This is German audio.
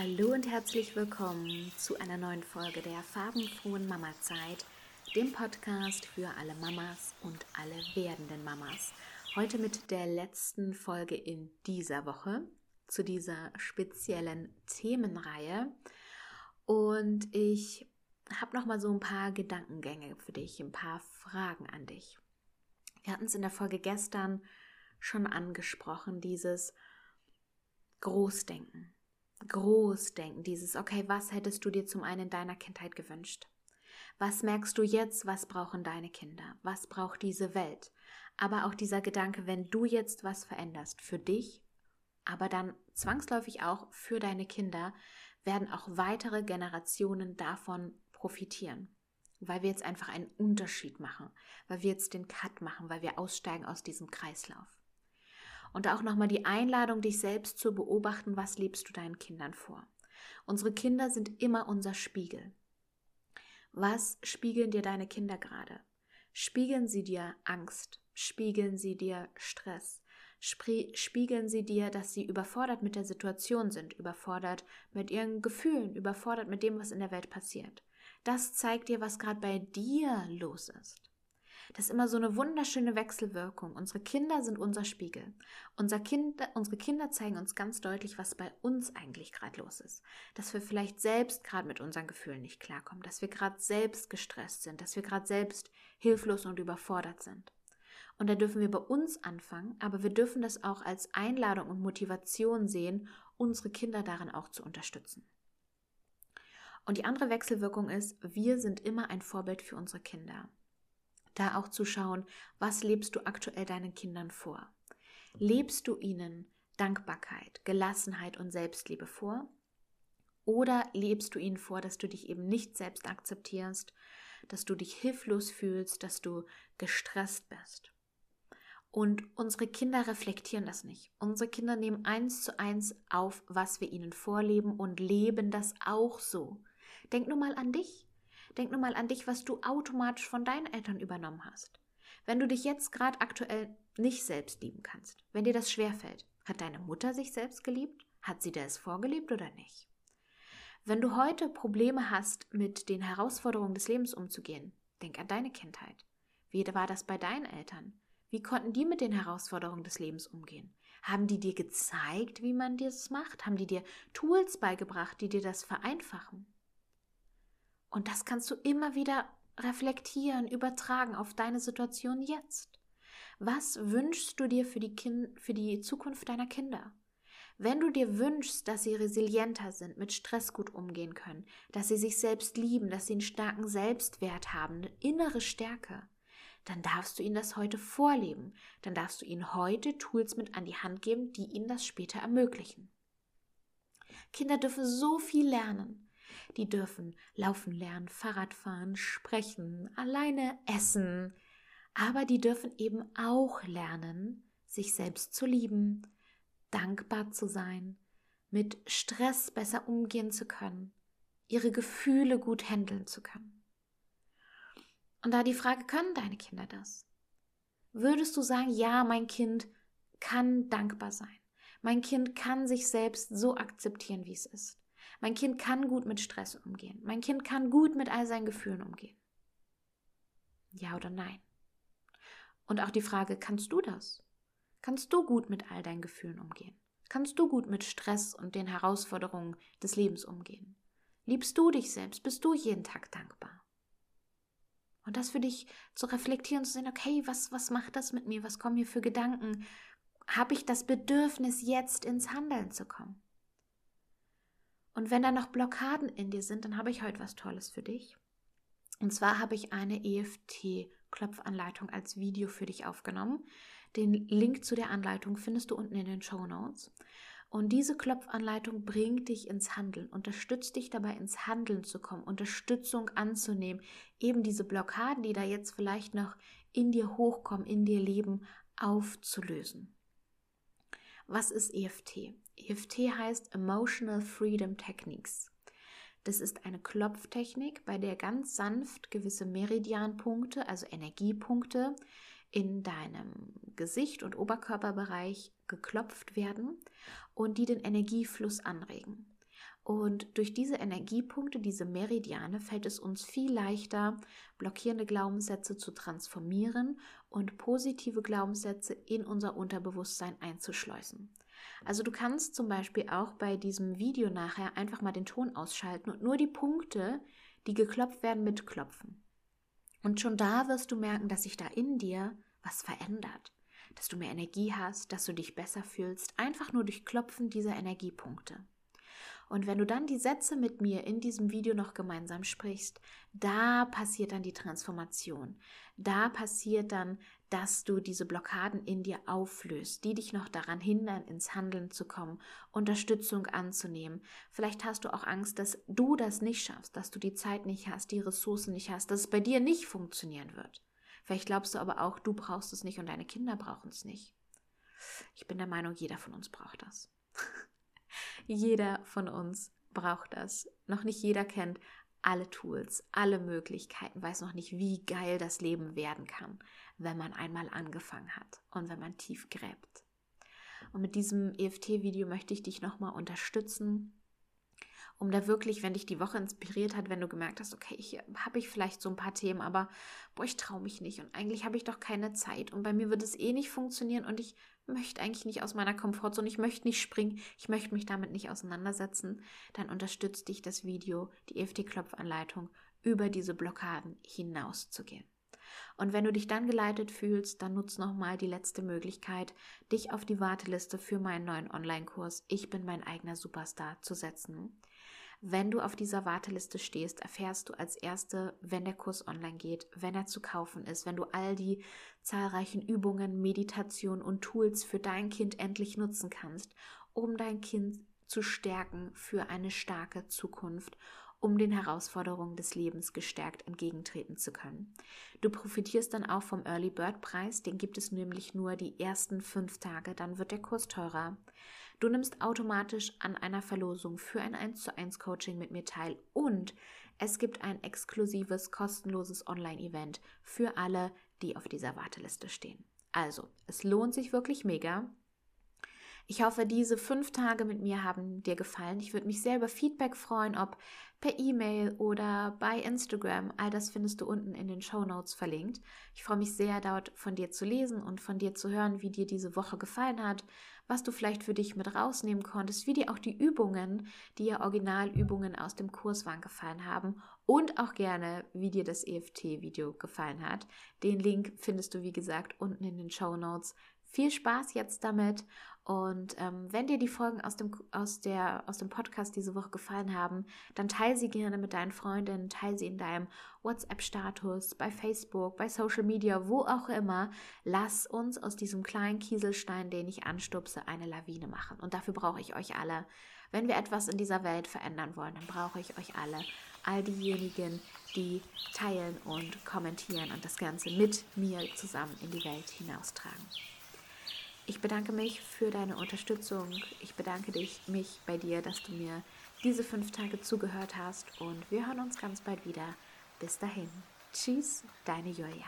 Hallo und herzlich willkommen zu einer neuen Folge der farbenfrohen Mama-Zeit, dem Podcast für alle Mamas und alle werdenden Mamas. Heute mit der letzten Folge in dieser Woche zu dieser speziellen Themenreihe. Und ich habe noch mal so ein paar Gedankengänge für dich, ein paar Fragen an dich. Wir hatten es in der Folge gestern schon angesprochen, dieses Großdenken. Großdenken, dieses, okay, was hättest du dir zum einen in deiner Kindheit gewünscht? Was merkst du jetzt, was brauchen deine Kinder? Was braucht diese Welt? Aber auch dieser Gedanke, wenn du jetzt was veränderst für dich, aber dann zwangsläufig auch für deine Kinder, werden auch weitere Generationen davon profitieren. Weil wir jetzt einfach einen Unterschied machen, weil wir jetzt den Cut machen, weil wir aussteigen aus diesem Kreislauf. Und auch nochmal die Einladung, dich selbst zu beobachten, was lebst du deinen Kindern vor. Unsere Kinder sind immer unser Spiegel. Was spiegeln dir deine Kinder gerade? Spiegeln sie dir Angst? Spiegeln sie dir Stress? Spiegeln sie dir, dass sie überfordert mit der Situation sind, überfordert mit ihren Gefühlen, überfordert mit dem, was in der Welt passiert? Das zeigt dir, was gerade bei dir los ist. Das ist immer so eine wunderschöne Wechselwirkung. Unsere Kinder sind unser Spiegel. Unser kind, unsere Kinder zeigen uns ganz deutlich, was bei uns eigentlich gerade los ist. Dass wir vielleicht selbst gerade mit unseren Gefühlen nicht klarkommen, dass wir gerade selbst gestresst sind, dass wir gerade selbst hilflos und überfordert sind. Und da dürfen wir bei uns anfangen, aber wir dürfen das auch als Einladung und Motivation sehen, unsere Kinder darin auch zu unterstützen. Und die andere Wechselwirkung ist, wir sind immer ein Vorbild für unsere Kinder da auch zu schauen, was lebst du aktuell deinen Kindern vor? Lebst du ihnen Dankbarkeit, Gelassenheit und Selbstliebe vor? Oder lebst du ihnen vor, dass du dich eben nicht selbst akzeptierst, dass du dich hilflos fühlst, dass du gestresst bist? Und unsere Kinder reflektieren das nicht. Unsere Kinder nehmen eins zu eins auf, was wir ihnen vorleben und leben das auch so. Denk nur mal an dich. Denk nur mal an dich, was du automatisch von deinen Eltern übernommen hast. Wenn du dich jetzt gerade aktuell nicht selbst lieben kannst, wenn dir das schwerfällt, hat deine Mutter sich selbst geliebt? Hat sie dir es vorgelebt oder nicht? Wenn du heute Probleme hast, mit den Herausforderungen des Lebens umzugehen, denk an deine Kindheit. Wie war das bei deinen Eltern? Wie konnten die mit den Herausforderungen des Lebens umgehen? Haben die dir gezeigt, wie man das macht? Haben die dir Tools beigebracht, die dir das vereinfachen? Und das kannst du immer wieder reflektieren, übertragen auf deine Situation jetzt. Was wünschst du dir für die, kind, für die Zukunft deiner Kinder? Wenn du dir wünschst, dass sie resilienter sind, mit Stress gut umgehen können, dass sie sich selbst lieben, dass sie einen starken Selbstwert haben, eine innere Stärke, dann darfst du ihnen das heute vorleben. Dann darfst du ihnen heute Tools mit an die Hand geben, die ihnen das später ermöglichen. Kinder dürfen so viel lernen. Die dürfen laufen lernen, Fahrrad fahren, sprechen, alleine essen. Aber die dürfen eben auch lernen, sich selbst zu lieben, dankbar zu sein, mit Stress besser umgehen zu können, ihre Gefühle gut handeln zu können. Und da die Frage, können deine Kinder das? Würdest du sagen, ja, mein Kind kann dankbar sein. Mein Kind kann sich selbst so akzeptieren, wie es ist. Mein Kind kann gut mit Stress umgehen. Mein Kind kann gut mit all seinen Gefühlen umgehen. Ja oder nein? Und auch die Frage, kannst du das? Kannst du gut mit all deinen Gefühlen umgehen? Kannst du gut mit Stress und den Herausforderungen des Lebens umgehen? Liebst du dich selbst? Bist du jeden Tag dankbar? Und das für dich zu reflektieren, zu sehen, okay, was, was macht das mit mir? Was kommen hier für Gedanken? Habe ich das Bedürfnis, jetzt ins Handeln zu kommen? Und wenn da noch Blockaden in dir sind, dann habe ich heute was Tolles für dich. Und zwar habe ich eine EFT-Klopfanleitung als Video für dich aufgenommen. Den Link zu der Anleitung findest du unten in den Show Notes. Und diese Klopfanleitung bringt dich ins Handeln, unterstützt dich dabei ins Handeln zu kommen, Unterstützung anzunehmen, eben diese Blockaden, die da jetzt vielleicht noch in dir hochkommen, in dir leben, aufzulösen. Was ist EFT? EFT heißt Emotional Freedom Techniques. Das ist eine Klopftechnik, bei der ganz sanft gewisse Meridianpunkte, also Energiepunkte, in deinem Gesicht und Oberkörperbereich geklopft werden und die den Energiefluss anregen. Und durch diese Energiepunkte, diese Meridiane, fällt es uns viel leichter, blockierende Glaubenssätze zu transformieren und positive Glaubenssätze in unser Unterbewusstsein einzuschleusen. Also du kannst zum Beispiel auch bei diesem Video nachher einfach mal den Ton ausschalten und nur die Punkte, die geklopft werden, mitklopfen. Und schon da wirst du merken, dass sich da in dir was verändert, dass du mehr Energie hast, dass du dich besser fühlst, einfach nur durch Klopfen dieser Energiepunkte. Und wenn du dann die Sätze mit mir in diesem Video noch gemeinsam sprichst, da passiert dann die Transformation. Da passiert dann, dass du diese Blockaden in dir auflöst, die dich noch daran hindern, ins Handeln zu kommen, Unterstützung anzunehmen. Vielleicht hast du auch Angst, dass du das nicht schaffst, dass du die Zeit nicht hast, die Ressourcen nicht hast, dass es bei dir nicht funktionieren wird. Vielleicht glaubst du aber auch, du brauchst es nicht und deine Kinder brauchen es nicht. Ich bin der Meinung, jeder von uns braucht das. Jeder von uns braucht das. Noch nicht jeder kennt alle Tools, alle Möglichkeiten, weiß noch nicht, wie geil das Leben werden kann, wenn man einmal angefangen hat und wenn man tief gräbt. Und mit diesem EFT-Video möchte ich dich nochmal unterstützen, um da wirklich, wenn dich die Woche inspiriert hat, wenn du gemerkt hast, okay, hier habe ich vielleicht so ein paar Themen, aber boah, ich traue mich nicht und eigentlich habe ich doch keine Zeit und bei mir wird es eh nicht funktionieren und ich möchte eigentlich nicht aus meiner Komfortzone, ich möchte nicht springen, ich möchte mich damit nicht auseinandersetzen, dann unterstützt dich das Video, die EFT-Klopfanleitung, über diese Blockaden hinauszugehen. Und wenn du dich dann geleitet fühlst, dann nutz nochmal die letzte Möglichkeit, dich auf die Warteliste für meinen neuen Online-Kurs Ich bin mein eigener Superstar zu setzen. Wenn du auf dieser Warteliste stehst, erfährst du als Erste, wenn der Kurs online geht, wenn er zu kaufen ist, wenn du all die zahlreichen Übungen, Meditationen und Tools für dein Kind endlich nutzen kannst, um dein Kind zu stärken für eine starke Zukunft um den Herausforderungen des Lebens gestärkt entgegentreten zu können. Du profitierst dann auch vom Early Bird Preis, den gibt es nämlich nur die ersten fünf Tage, dann wird der Kurs teurer. Du nimmst automatisch an einer Verlosung für ein 1 zu 1 Coaching mit mir teil und es gibt ein exklusives, kostenloses Online-Event für alle, die auf dieser Warteliste stehen. Also, es lohnt sich wirklich mega. Ich hoffe, diese fünf Tage mit mir haben dir gefallen. Ich würde mich sehr über Feedback freuen, ob per E-Mail oder bei Instagram. All das findest du unten in den Show Notes verlinkt. Ich freue mich sehr, dort von dir zu lesen und von dir zu hören, wie dir diese Woche gefallen hat, was du vielleicht für dich mit rausnehmen konntest, wie dir auch die Übungen, die ja Originalübungen aus dem Kurs waren, gefallen haben und auch gerne, wie dir das EFT-Video gefallen hat. Den Link findest du, wie gesagt, unten in den Show Notes. Viel Spaß jetzt damit und ähm, wenn dir die Folgen aus dem, aus, der, aus dem Podcast diese Woche gefallen haben, dann teile sie gerne mit deinen Freundinnen, teile sie in deinem WhatsApp-Status, bei Facebook, bei Social Media, wo auch immer. Lass uns aus diesem kleinen Kieselstein, den ich anstupse, eine Lawine machen. Und dafür brauche ich euch alle. Wenn wir etwas in dieser Welt verändern wollen, dann brauche ich euch alle. All diejenigen, die teilen und kommentieren und das Ganze mit mir zusammen in die Welt hinaustragen. Ich bedanke mich für deine Unterstützung. Ich bedanke dich, mich bei dir, dass du mir diese fünf Tage zugehört hast und wir hören uns ganz bald wieder. Bis dahin. Tschüss, deine Julia.